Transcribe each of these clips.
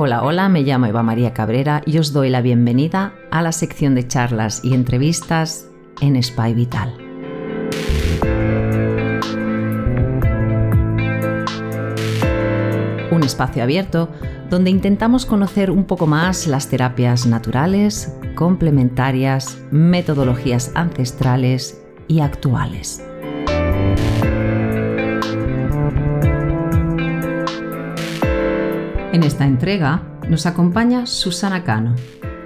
Hola, hola, me llamo Eva María Cabrera y os doy la bienvenida a la sección de charlas y entrevistas en Spy Vital. Un espacio abierto donde intentamos conocer un poco más las terapias naturales, complementarias, metodologías ancestrales y actuales. Esta entrega nos acompaña Susana Cano,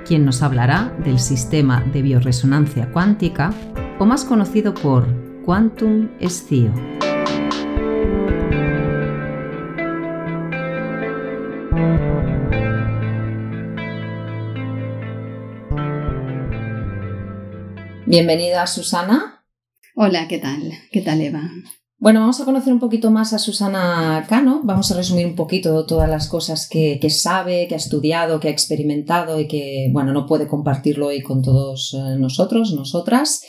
quien nos hablará del sistema de bioresonancia cuántica, o más conocido por Quantum Scio. Bienvenida, Susana. Hola, ¿qué tal? ¿Qué tal, Eva? Bueno, vamos a conocer un poquito más a Susana Cano. Vamos a resumir un poquito todas las cosas que, sabe, que ha estudiado, que ha experimentado y que, bueno, no puede compartirlo hoy con todos eh, nosotros, nosotras.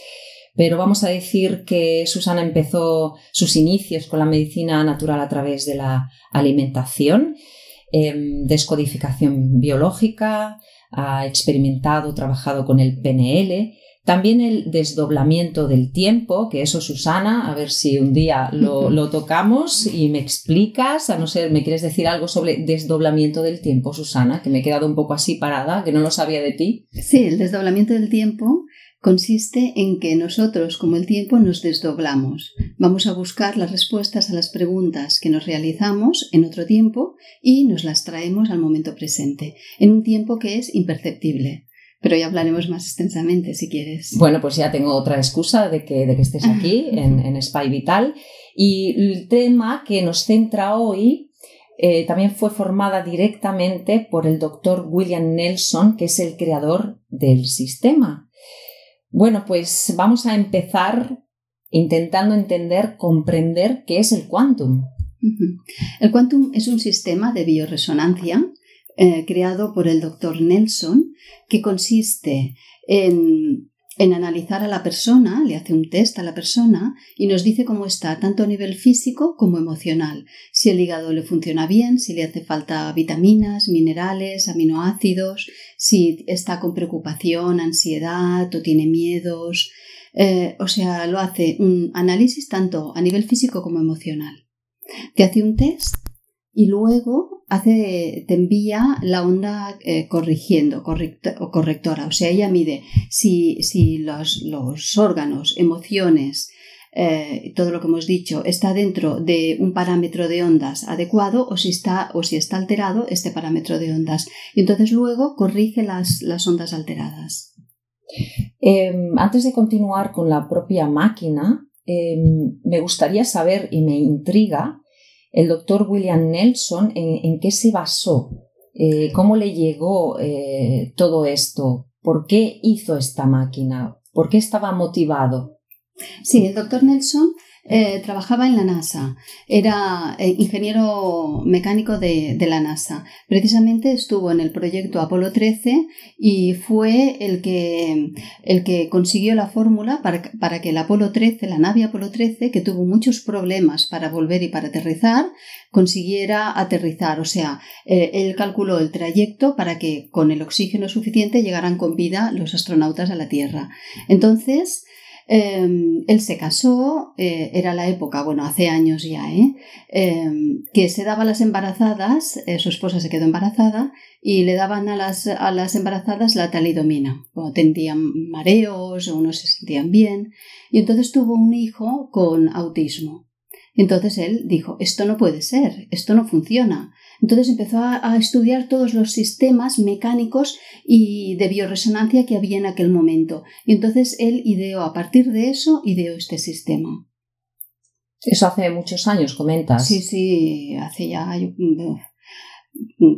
Pero vamos a decir que Susana empezó sus inicios con la medicina natural a través de la alimentación, em, descodificación biológica, ha experimentado, trabajado con el PNL también el desdoblamiento del tiempo, que eso Susana, a ver si un día lo, tocamos y me explicas, a no ser, me quieres decir algo sobre desdoblamiento del tiempo, Susana, que me he quedado un poco así parada, que no lo sabía de ti. Sí, el desdoblamiento del tiempo consiste en que nosotros, como el tiempo, nos desdoblamos. Vamos a buscar las respuestas a las preguntas que nos realizamos en otro tiempo y nos las traemos al momento presente, en un tiempo que es imperceptible pero ya hablaremos más extensamente si quieres. Bueno, pues ya tengo otra excusa de que, de que estés aquí en, en, Spy Vital. Y el tema que nos centra hoy eh, también fue formada directamente por el doctor William Nelson, que es el creador del sistema. Bueno, pues vamos a empezar intentando entender, comprender qué es el quantum. El quantum es un sistema de bioresonancia eh, creado por el doctor Nelson, que consiste en, en, analizar a la persona, le hace un test a la persona y nos dice cómo está, tanto a nivel físico como emocional, si el hígado le funciona bien, si le hace falta vitaminas, minerales, aminoácidos, si está con preocupación, ansiedad o tiene miedos. Eh, o sea, lo hace un análisis tanto a nivel físico como emocional. Te hace un test y luego hace, te envía la onda eh, corrigiendo o correctora. O sea, ella mide si, si los, los, órganos, emociones, eh, todo lo que hemos dicho está dentro de un parámetro de ondas adecuado o si está, o si está alterado este parámetro de ondas. Y entonces luego corrige las, las ondas alteradas. Em, antes de continuar con la propia máquina, em, me gustaría saber y me intriga el doctor William Nelson, ¿en, qué se basó? Eh, ¿Cómo le llegó eh, todo esto? ¿Por qué hizo esta máquina? ¿Por qué estaba motivado? Sí, el doctor Nelson eh, trabajaba en la NASA, era eh, ingeniero mecánico de, la NASA. Precisamente estuvo en el proyecto Apolo 13 y fue el que, el que consiguió la fórmula para, que el Apolo 13, la nave Apolo 13, que tuvo muchos problemas para volver y para aterrizar, consiguiera aterrizar. O sea, eh, él calculó el trayecto para que con el oxígeno suficiente llegaran con vida los astronautas a la Tierra. Entonces, Em, él se casó, eh, era la época, bueno, hace años ya, ¿eh? Em, que se daba a las embarazadas, eh, su esposa se quedó embarazada y le daban a las, a las embarazadas la talidomina. Cuando tenían mareos o no se sentían bien. Y entonces tuvo un hijo con autismo. Entonces él dijo, esto no puede ser, esto no funciona. Entonces empezó a, estudiar todos los sistemas mecánicos y de bioresonancia que había en aquel momento. Y entonces él ideó, a partir de eso, ideó este sistema. Eso hace muchos años, comentas. Sí, sí, hace ya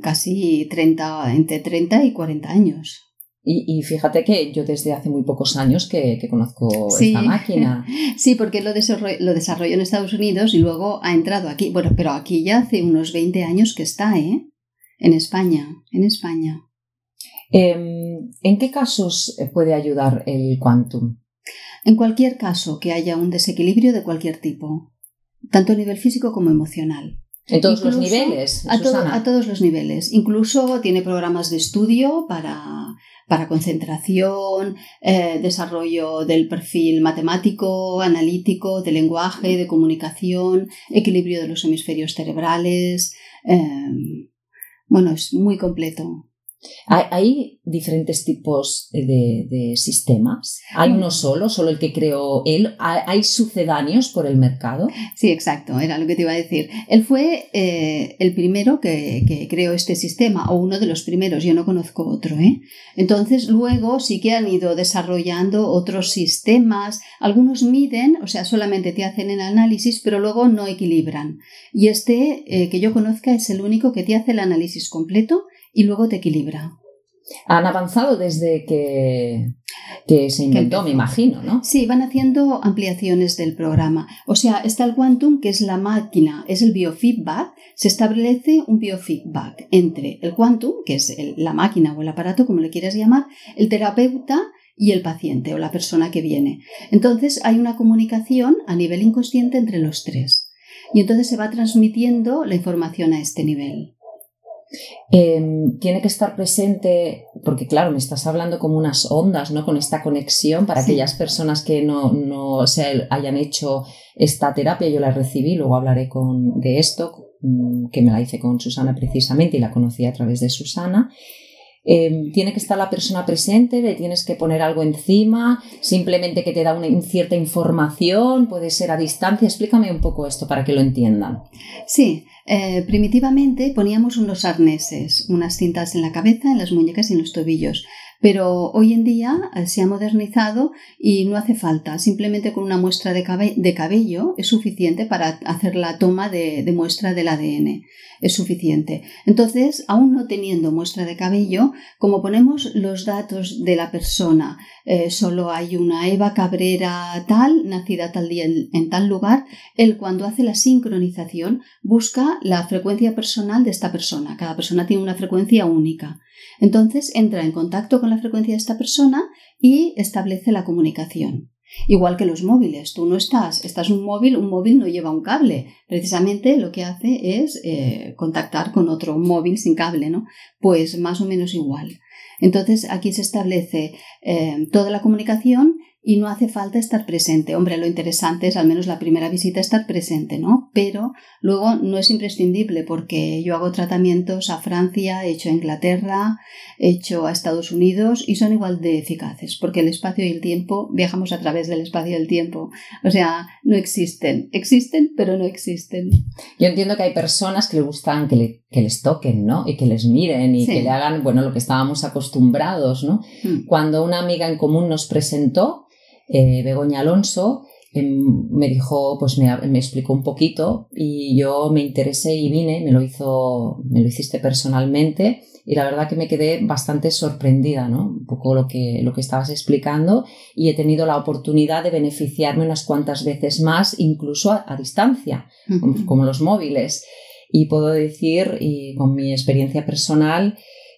casi 30, entre 30 y 40 años. Y, fíjate que yo desde hace muy pocos años que, conozco esta máquina. Sí, porque lo desarrolló, lo desarrolló en Estados Unidos y luego ha entrado aquí. Bueno, pero aquí ya hace unos 20 años que está, ¿eh? En España, en España. Em, ¿En qué casos puede ayudar el quantum? En cualquier caso que haya un desequilibrio de cualquier tipo, tanto a nivel físico como emocional. En todos los niveles. A, a, todos los niveles. Incluso tiene programas de estudio para, para concentración, eh, desarrollo del perfil matemático, analítico, de lenguaje, de comunicación, equilibrio de los hemisferios cerebrales. Eh, bueno, es muy completo. Hay, diferentes tipos de, sistemas. ¿Hay uno solo, solo el que creó él? ¿Hay sucedáneos por el mercado? Sí, exacto, era lo que te iba a decir. Él fue eh, el primero que, creó este sistema, o uno de los primeros, yo no conozco otro. ¿eh? Entonces, luego sí que han ido desarrollando otros sistemas. Algunos miden, o sea, solamente te hacen el análisis, pero luego no equilibran. Y este, eh, que yo conozca, es el único que te hace el análisis completo y luego te equilibra. Han avanzado desde que, que se inventó, me imagino, ¿no? Sí, van haciendo ampliaciones del programa. O sea, está el quantum, que es la máquina, es el biofeedback. Se establece un biofeedback entre el quantum, que es la máquina o el aparato, como le quieras llamar, el terapeuta y el paciente o la persona que viene. Entonces hay una comunicación a nivel inconsciente entre los tres. Y entonces se va transmitiendo la información a este nivel. Em, tiene que estar presente, porque claro, me estás hablando como unas ondas, ¿no? Con esta conexión para aquellas personas que no, no se hayan hecho esta terapia, yo la recibí, luego hablaré con, de esto, mm, que me la hice con Susana precisamente y la conocí a través de Susana. Em, tiene que estar la persona presente, le tienes que poner algo encima, simplemente que te da una cierta información, puede ser a distancia. Explícame un poco esto para que lo entiendan. Sí, eh, primitivamente poníamos unos arneses, unas cintas en la cabeza, en las muñecas y en los tobillos. Pero hoy en día eh, se ha modernizado y no hace falta. Simplemente con una muestra de, cabello es suficiente para hacer la toma de, muestra del ADN. Es suficiente. Entonces, aún no teniendo muestra de cabello, como ponemos los datos de la persona, eh, solo hay una Eva Cabrera tal, nacida tal día en tal lugar, él cuando hace la sincronización busca la frecuencia personal de esta persona. Cada persona tiene una frecuencia única. Entonces entra en contacto con la frecuencia de esta persona y establece la comunicación. Igual que los móviles, tú no estás, estás un móvil, un móvil no lleva un cable. Precisamente lo que hace es eh, contactar con otro móvil sin cable, ¿no? Pues más o menos igual. Entonces aquí se establece eh, toda la comunicación y no hace falta estar presente. Hombre, lo interesante es al menos la primera visita estar presente, ¿no? Pero luego no es imprescindible porque yo hago tratamientos a Francia, he hecho a Inglaterra, he hecho a Estados Unidos y son igual de eficaces porque el espacio y el tiempo, viajamos a través del espacio y el tiempo. O sea, no existen. Existen, pero no existen. Yo entiendo que hay personas que les gustan que, les toquen, ¿no? Y que les miren y que le hagan, bueno, lo que estábamos acostumbrados, ¿no? Mm. Cuando una amiga en común nos presentó, eh, Begoña Alonso, me dijo, pues me, me, explicó un poquito y yo me interesé y vine, me lo hizo, me lo hiciste personalmente y la verdad que me quedé bastante sorprendida, ¿no? Un poco lo que, lo que estabas explicando y he tenido la oportunidad de beneficiarme unas cuantas veces más, incluso a, distancia, como, los móviles. Y puedo decir, y con mi experiencia personal,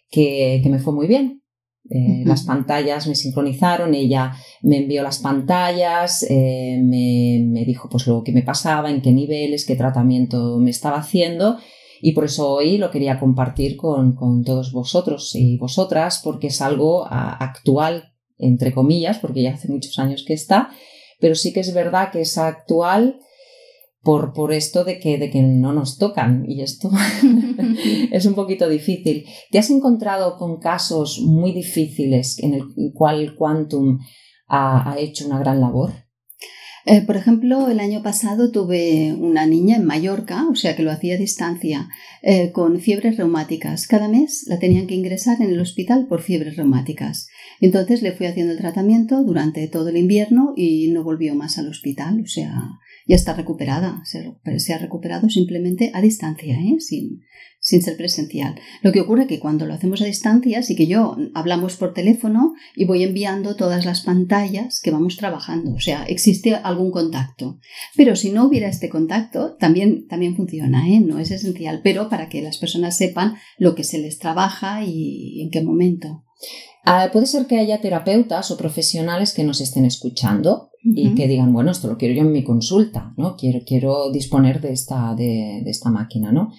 que, que me fue muy bien. Eh, las pantallas me sincronizaron, ella me envió las pantallas, eh, me, dijo pues lo que me pasaba, en qué niveles, qué tratamiento me estaba haciendo y por eso hoy lo quería compartir con, todos vosotros y vosotras porque es algo actual, entre comillas, porque ya hace muchos años que está, pero sí que es verdad que es actual por, por esto de que, de que no nos tocan y esto es un poquito difícil. ¿Te has encontrado con casos muy difíciles en el cual Quantum ha, hecho una gran labor? Eh, por ejemplo, el año pasado tuve una niña en Mallorca, o sea que lo hacía a distancia, eh, con fiebres reumáticas. Cada mes la tenían que ingresar en el hospital por fiebres reumáticas. Entonces le fui haciendo el tratamiento durante todo el invierno y no volvió más al hospital. O sea, ya está recuperada, se, ha recuperado simplemente a distancia, ¿eh? sin, sin ser presencial. Lo que ocurre que cuando lo hacemos a distancia, sí que yo hablamos por teléfono y voy enviando todas las pantallas que vamos trabajando, o sea, existe algún contacto. Pero si no hubiera este contacto, también, también funciona, ¿eh? no es esencial, pero para que las personas sepan lo que se les trabaja y en qué momento. Ah, puede ser que haya terapeutas o profesionales que nos estén escuchando y que digan, bueno, esto lo quiero yo en mi consulta, ¿no? Quiero, quiero disponer de esta, de, de esta máquina, ¿no?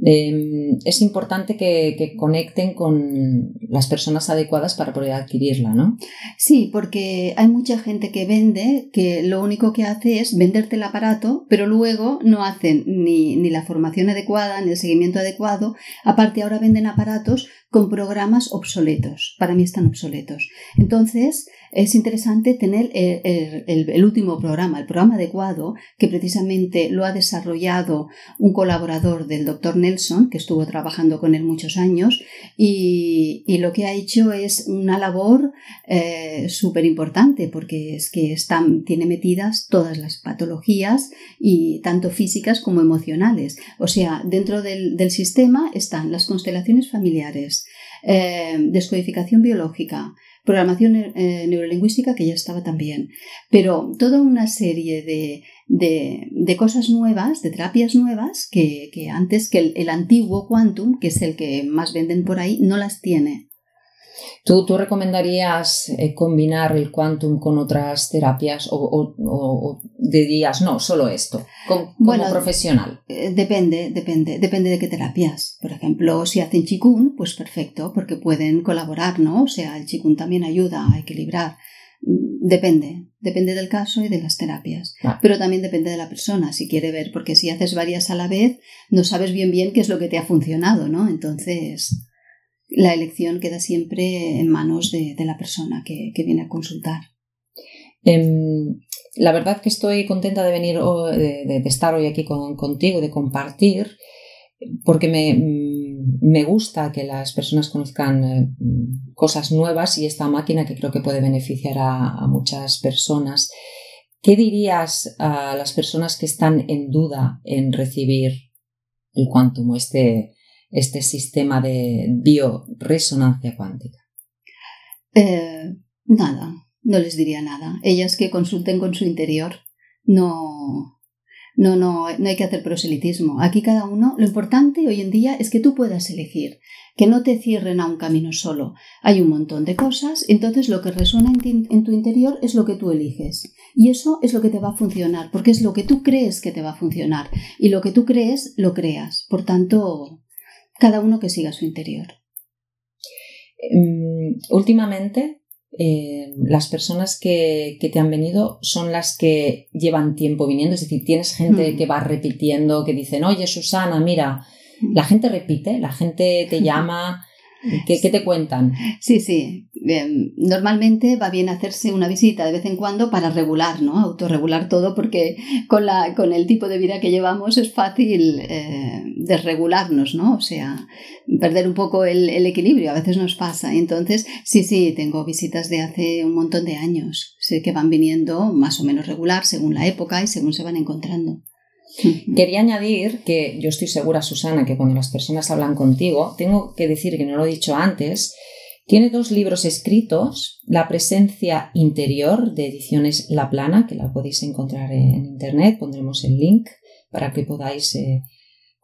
Em, es importante que, conecten con las personas adecuadas para poder adquirirla, ¿no? Sí, porque hay mucha gente que vende que lo único que hace es venderte el aparato, pero luego no hacen ni, ni la formación adecuada, ni el seguimiento adecuado. Aparte, ahora venden aparatos con programas obsoletos. Para mí están obsoletos. Entonces, es interesante tener el, último programa, el programa adecuado, que precisamente lo ha desarrollado un colaborador del doctor Nelson, que estuvo trabajando con él muchos años, y, lo que ha hecho es una labor eh, súper importante, porque es que están, tiene metidas todas las patologías, y tanto físicas como emocionales. O sea, dentro del, del sistema están las constelaciones familiares, eh, descodificación biológica, programación eh, neurolingüística que ya estaba también, pero toda una serie de, de, cosas nuevas, de terapias nuevas que, antes que el, antiguo Quantum, que es el que más venden por ahí, no las tiene. ¿Tú, tú recomendarías eh, combinar el quantum con otras terapias o, dirías, no, solo esto, como, profesional? Eh, depende, depende, depende de qué terapias. Por ejemplo, si hacen chikun, pues perfecto, porque pueden colaborar, ¿no? O sea, el chikun también ayuda a equilibrar. Mm, depende, depende del caso y de las terapias. Pero también depende de la persona, si quiere ver, porque si haces varias a la vez, no sabes bien bien qué es lo que te ha funcionado, ¿no? Entonces, la elección queda siempre en manos de, la persona que, viene a consultar. Em, la verdad que estoy contenta de venir, de, estar hoy aquí contigo, de compartir, porque me, gusta que las personas conozcan eh, cosas nuevas y esta máquina que creo que puede beneficiar a, muchas personas. ¿Qué dirías a las personas que están en duda en recibir el quantum, este, este sistema de bioresonancia cuántica? Eh, nada, no les diría nada. Ellas que consulten con su interior. No, no, no, no hay que hacer proselitismo. Aquí cada uno, lo importante hoy en día es que tú puedas elegir, que no te cierren a un camino solo. Hay un montón de cosas, entonces lo que resuena en, en, tu interior es lo que tú eliges. Y eso es lo que te va a funcionar, porque es lo que tú crees que te va a funcionar. Y lo que tú crees, lo creas. Por tanto, cada uno que siga su interior. Em, últimamente, eh, las personas que, te han venido son las que llevan tiempo viniendo, es decir, tienes gente mm. que va repitiendo, que dicen, oye Susana, mira, mm. la gente repite, la gente te llama, ¿Qué, te cuentan? Sí, sí. Normalmente va bien hacerse una visita de vez en cuando para regular, ¿no? Autorregular todo porque con, la, con el tipo de vida que llevamos es fácil eh, desregularnos, ¿no? O sea, perder un poco el, equilibrio, a veces nos pasa. Entonces, sí, sí, tengo visitas de hace un montón de años. Sé que van viniendo más o menos regular según la época y según se van encontrando. Quería añadir que yo estoy segura, Susana, que cuando las personas hablan contigo, tengo que decir que no lo he dicho antes, tiene dos libros escritos, La presencia interior de ediciones La Plana, que la podéis encontrar en internet, pondremos el link para que podáis eh,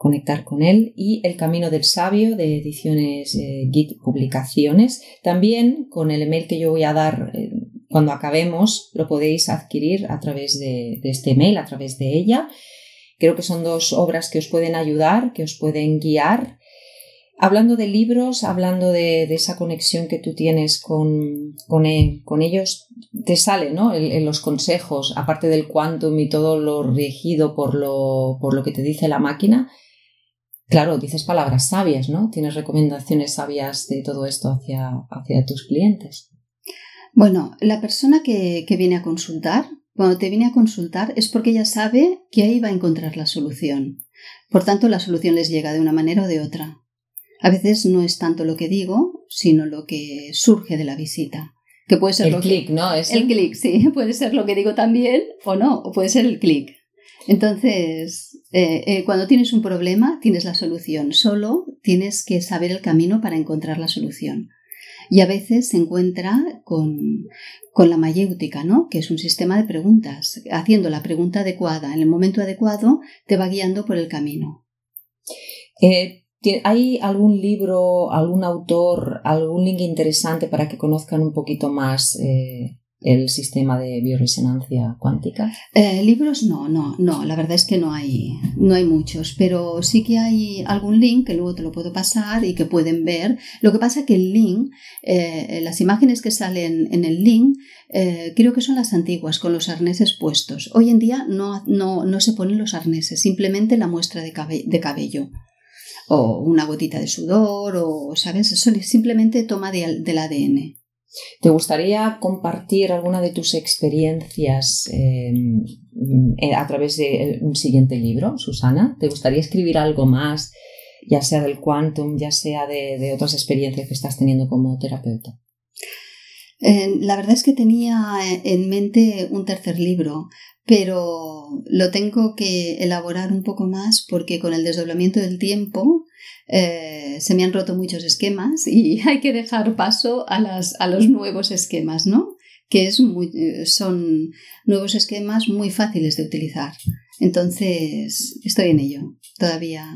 conectar con él, y El Camino del Sabio de ediciones eh, Git Publicaciones. También con el email que yo voy a dar eh, cuando acabemos, lo podéis adquirir a través de, este email, a través de ella. Creo que son dos obras que os pueden ayudar, que os pueden guiar. Hablando de libros, hablando de, esa conexión que tú tienes con, con, e, ellos, te sale ¿no? en, los consejos, aparte del quantum y todo lo regido por lo, por lo que te dice la máquina. Claro, dices palabras sabias, ¿no? Tienes recomendaciones sabias de todo esto hacia, hacia tus clientes. Bueno, la persona que, que viene a consultar cuando te viene a consultar es porque ella sabe que ahí va a encontrar la solución. Por tanto, la solución les llega de una manera o de otra. A veces no es tanto lo que digo, sino lo que surge de la visita. Que puede ser el clic, ¿no? El clic, sí. Puede ser lo que digo también o no, o puede ser el clic. Entonces, eh, eh, cuando tienes un problema, tienes la solución. Solo tienes que saber el camino para encontrar la solución y a veces se encuentra con, la mayéutica, ¿no? que es un sistema de preguntas. Haciendo la pregunta adecuada en el momento adecuado te va guiando por el camino. Eh, ¿Hay algún libro, algún autor, algún link interesante para que conozcan un poquito más el sistema de bioresonancia cuántica? Eh, libros no, no, no, la verdad es que no hay, no hay muchos, pero sí que hay algún link que luego te lo puedo pasar y que pueden ver. Lo que pasa que el link, eh, las imágenes que salen en el link, eh, creo que son las antiguas, con los arneses puestos. Hoy en día no, no, no se ponen los arneses, simplemente la muestra de, de cabello o una gotita de sudor o, ¿sabes? Eso simplemente toma del ADN. ¿Te gustaría compartir alguna de tus experiencias em, eh, a través de un siguiente libro, Susana? ¿Te gustaría escribir algo más, ya sea del quantum, ya sea de, otras experiencias que estás teniendo como terapeuta? Eh, la verdad es que tenía en mente un tercer libro, pero lo tengo que elaborar un poco más porque con el desdoblamiento del tiempo eh, se me han roto muchos esquemas y hay que dejar paso a, las, a los nuevos esquemas, ¿no? Que es muy, eh, son nuevos esquemas muy fáciles de utilizar. Entonces, estoy en ello. Todavía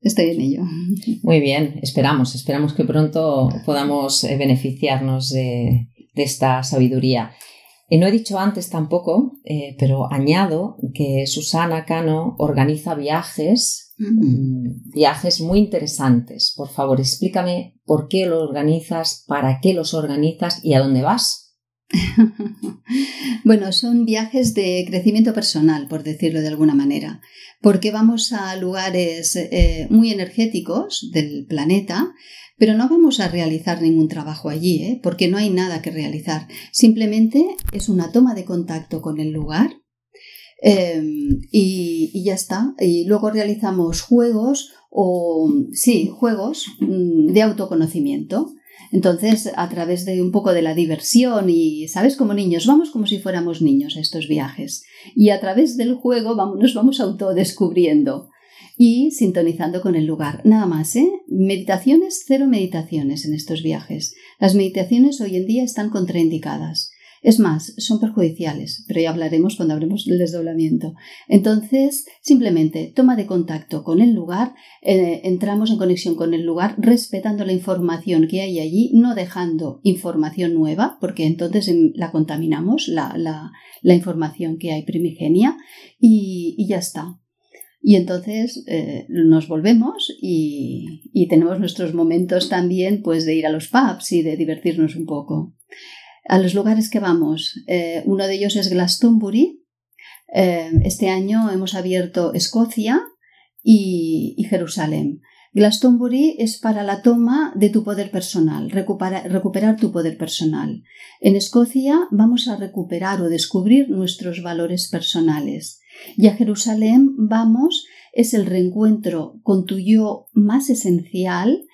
estoy en ello. Muy bien, esperamos, esperamos que pronto podamos eh, beneficiarnos de, de esta sabiduría. No he dicho antes tampoco, pero añado que Susana Cano organiza viajes Mm, viajes muy interesantes. Por favor, explícame por qué lo organizas, para qué los organizas y a dónde vas. bueno, son viajes de crecimiento personal, por decirlo de alguna manera, porque vamos a lugares eh, muy energéticos del planeta, pero no vamos a realizar ningún trabajo allí, ¿eh? porque no hay nada que realizar. Simplemente es una toma de contacto con el lugar Em, y, ya está. Y luego realizamos juegos o, sí, juegos mm, de autoconocimiento. Entonces, a través de un poco de la diversión y, ¿sabes? Como niños, vamos como si fuéramos niños a estos viajes. Y a través del juego vamos, nos vamos autodescubriendo y sintonizando con el lugar. Nada más, ¿eh? Meditaciones, cero meditaciones en estos viajes. Las meditaciones hoy en día están contraindicadas. Es más, son perjudiciales, pero ya hablaremos cuando hablemos del desdoblamiento. Entonces, simplemente toma de contacto con el lugar, eh, entramos en conexión con el lugar, respetando la información que hay allí, no dejando información nueva, porque entonces em, la contaminamos, la, información que hay primigenia, y, ya está. Y entonces eh, nos volvemos y, tenemos nuestros momentos también pues de ir a los pubs y de divertirnos un poco a los lugares que vamos. Eh, uno de ellos es Glastonbury. Eh, este año hemos abierto Escocia y, Jerusalén. Glastonbury es para la toma de tu poder personal, recuperar tu poder personal. En Escocia vamos a recuperar o descubrir nuestros valores personales. Y a Jerusalén vamos es el reencuentro con tu yo más esencial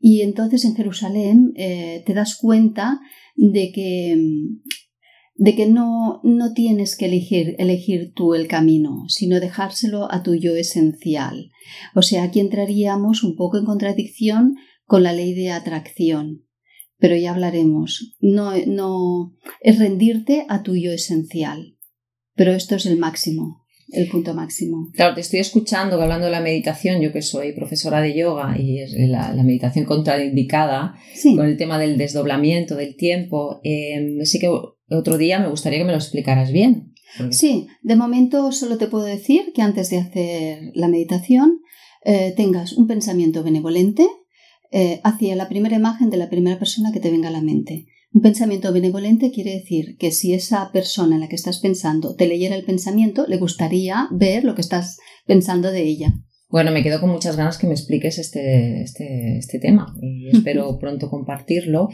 y entonces en Jerusalén eh, te das cuenta de que, de que no, no tienes que elegir, elegir tú el camino, sino dejárselo a tu yo esencial. O sea, aquí entraríamos un poco en contradicción con la ley de atracción. Pero ya hablaremos. No, no es rendirte a tu yo esencial. Pero esto es el máximo el punto máximo. Claro, te estoy escuchando hablando de la meditación, yo que soy profesora de yoga y es la, meditación contraindicada con el tema del desdoblamiento del tiempo. Eh, así que otro día me gustaría que me lo explicaras bien. Sí, de momento solo te puedo decir que antes de hacer la meditación eh, tengas un pensamiento benevolente eh, hacia la primera imagen de la primera persona que te venga a la mente. Un pensamiento benevolente quiere decir que si esa persona en la que estás pensando te leyera el pensamiento, le gustaría ver lo que estás pensando de ella. Bueno, me quedo con muchas ganas que me expliques este, este, este tema y espero pronto compartirlo.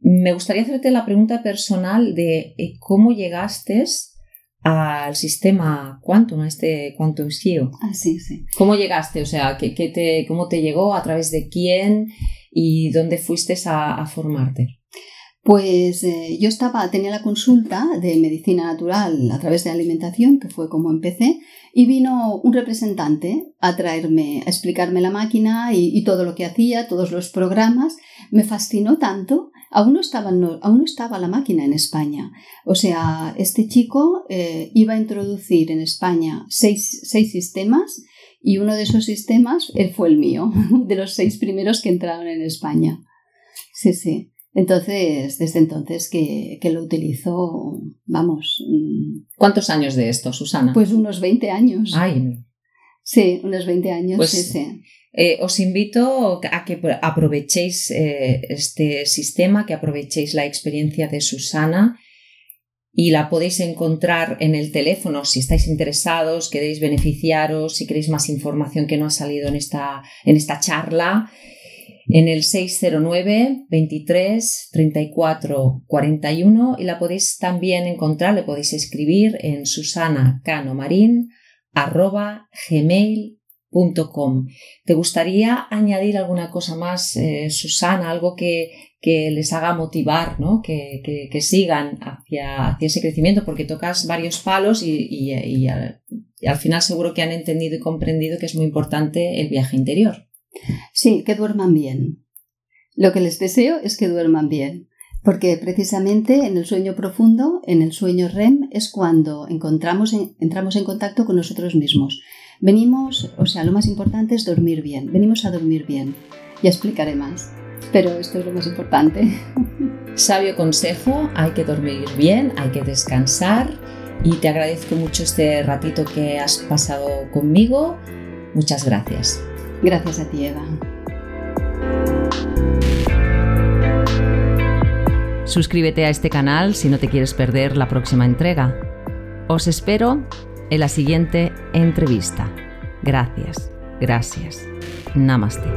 Me gustaría hacerte la pregunta personal de eh, cómo llegaste al sistema Quantum, a este Quantum SEO. Ah, sí, sí. ¿Cómo llegaste? O sea, ¿qué, te, ¿cómo te llegó? ¿A través de quién? ¿Y dónde fuiste a formarte? Pues eh, yo estaba, tenía la consulta de medicina natural a través de alimentación, que fue como empecé, y vino un representante a traerme, a explicarme la máquina y, todo lo que hacía, todos los programas. Me fascinó tanto. Aún no, estaba, aún no estaba la máquina en España. O sea, este chico eh, iba a introducir en España seis, seis sistemas y uno de esos sistemas él fue el mío, de los seis primeros que entraron en España. Sí, sí. Entonces, desde entonces que, lo utilizo, vamos. Mm, ¿Cuántos años de esto, Susana? Pues unos 20 años. Ay. Sí, unos 20 años, pues, sí, sí. Eh, os invito a que aprovechéis eh, este sistema, que aprovechéis la experiencia de Susana y la podéis encontrar en el teléfono si estáis interesados, queréis beneficiaros, si queréis más información que no ha salido en esta, en esta charla en el 609 23 34 41 y la podéis también encontrar, le podéis escribir en susana.canomarin@gmail.com. ¿Te gustaría añadir alguna cosa más, eh, Susana, algo que, que, les haga motivar, ¿no? que, que, sigan hacia, hacia, ese crecimiento? Porque tocas varios palos y, y al final seguro que han entendido y comprendido que es muy importante el viaje interior. Sí, que duerman bien. Lo que les deseo es que duerman bien, porque precisamente en el sueño profundo, en el sueño REM, es cuando encontramos entramos en contacto con nosotros mismos. Venimos, o sea, lo más importante es dormir bien, venimos a dormir bien. Ya explicaré más, pero esto es lo más importante. Sabio consejo, hay que dormir bien, hay que descansar y te agradezco mucho este ratito que has pasado conmigo. Muchas gracias. Gracias a ti, Eva. Suscríbete a este canal si no te quieres perder la próxima entrega. Os espero en la siguiente entrevista. Gracias, gracias. Namaste.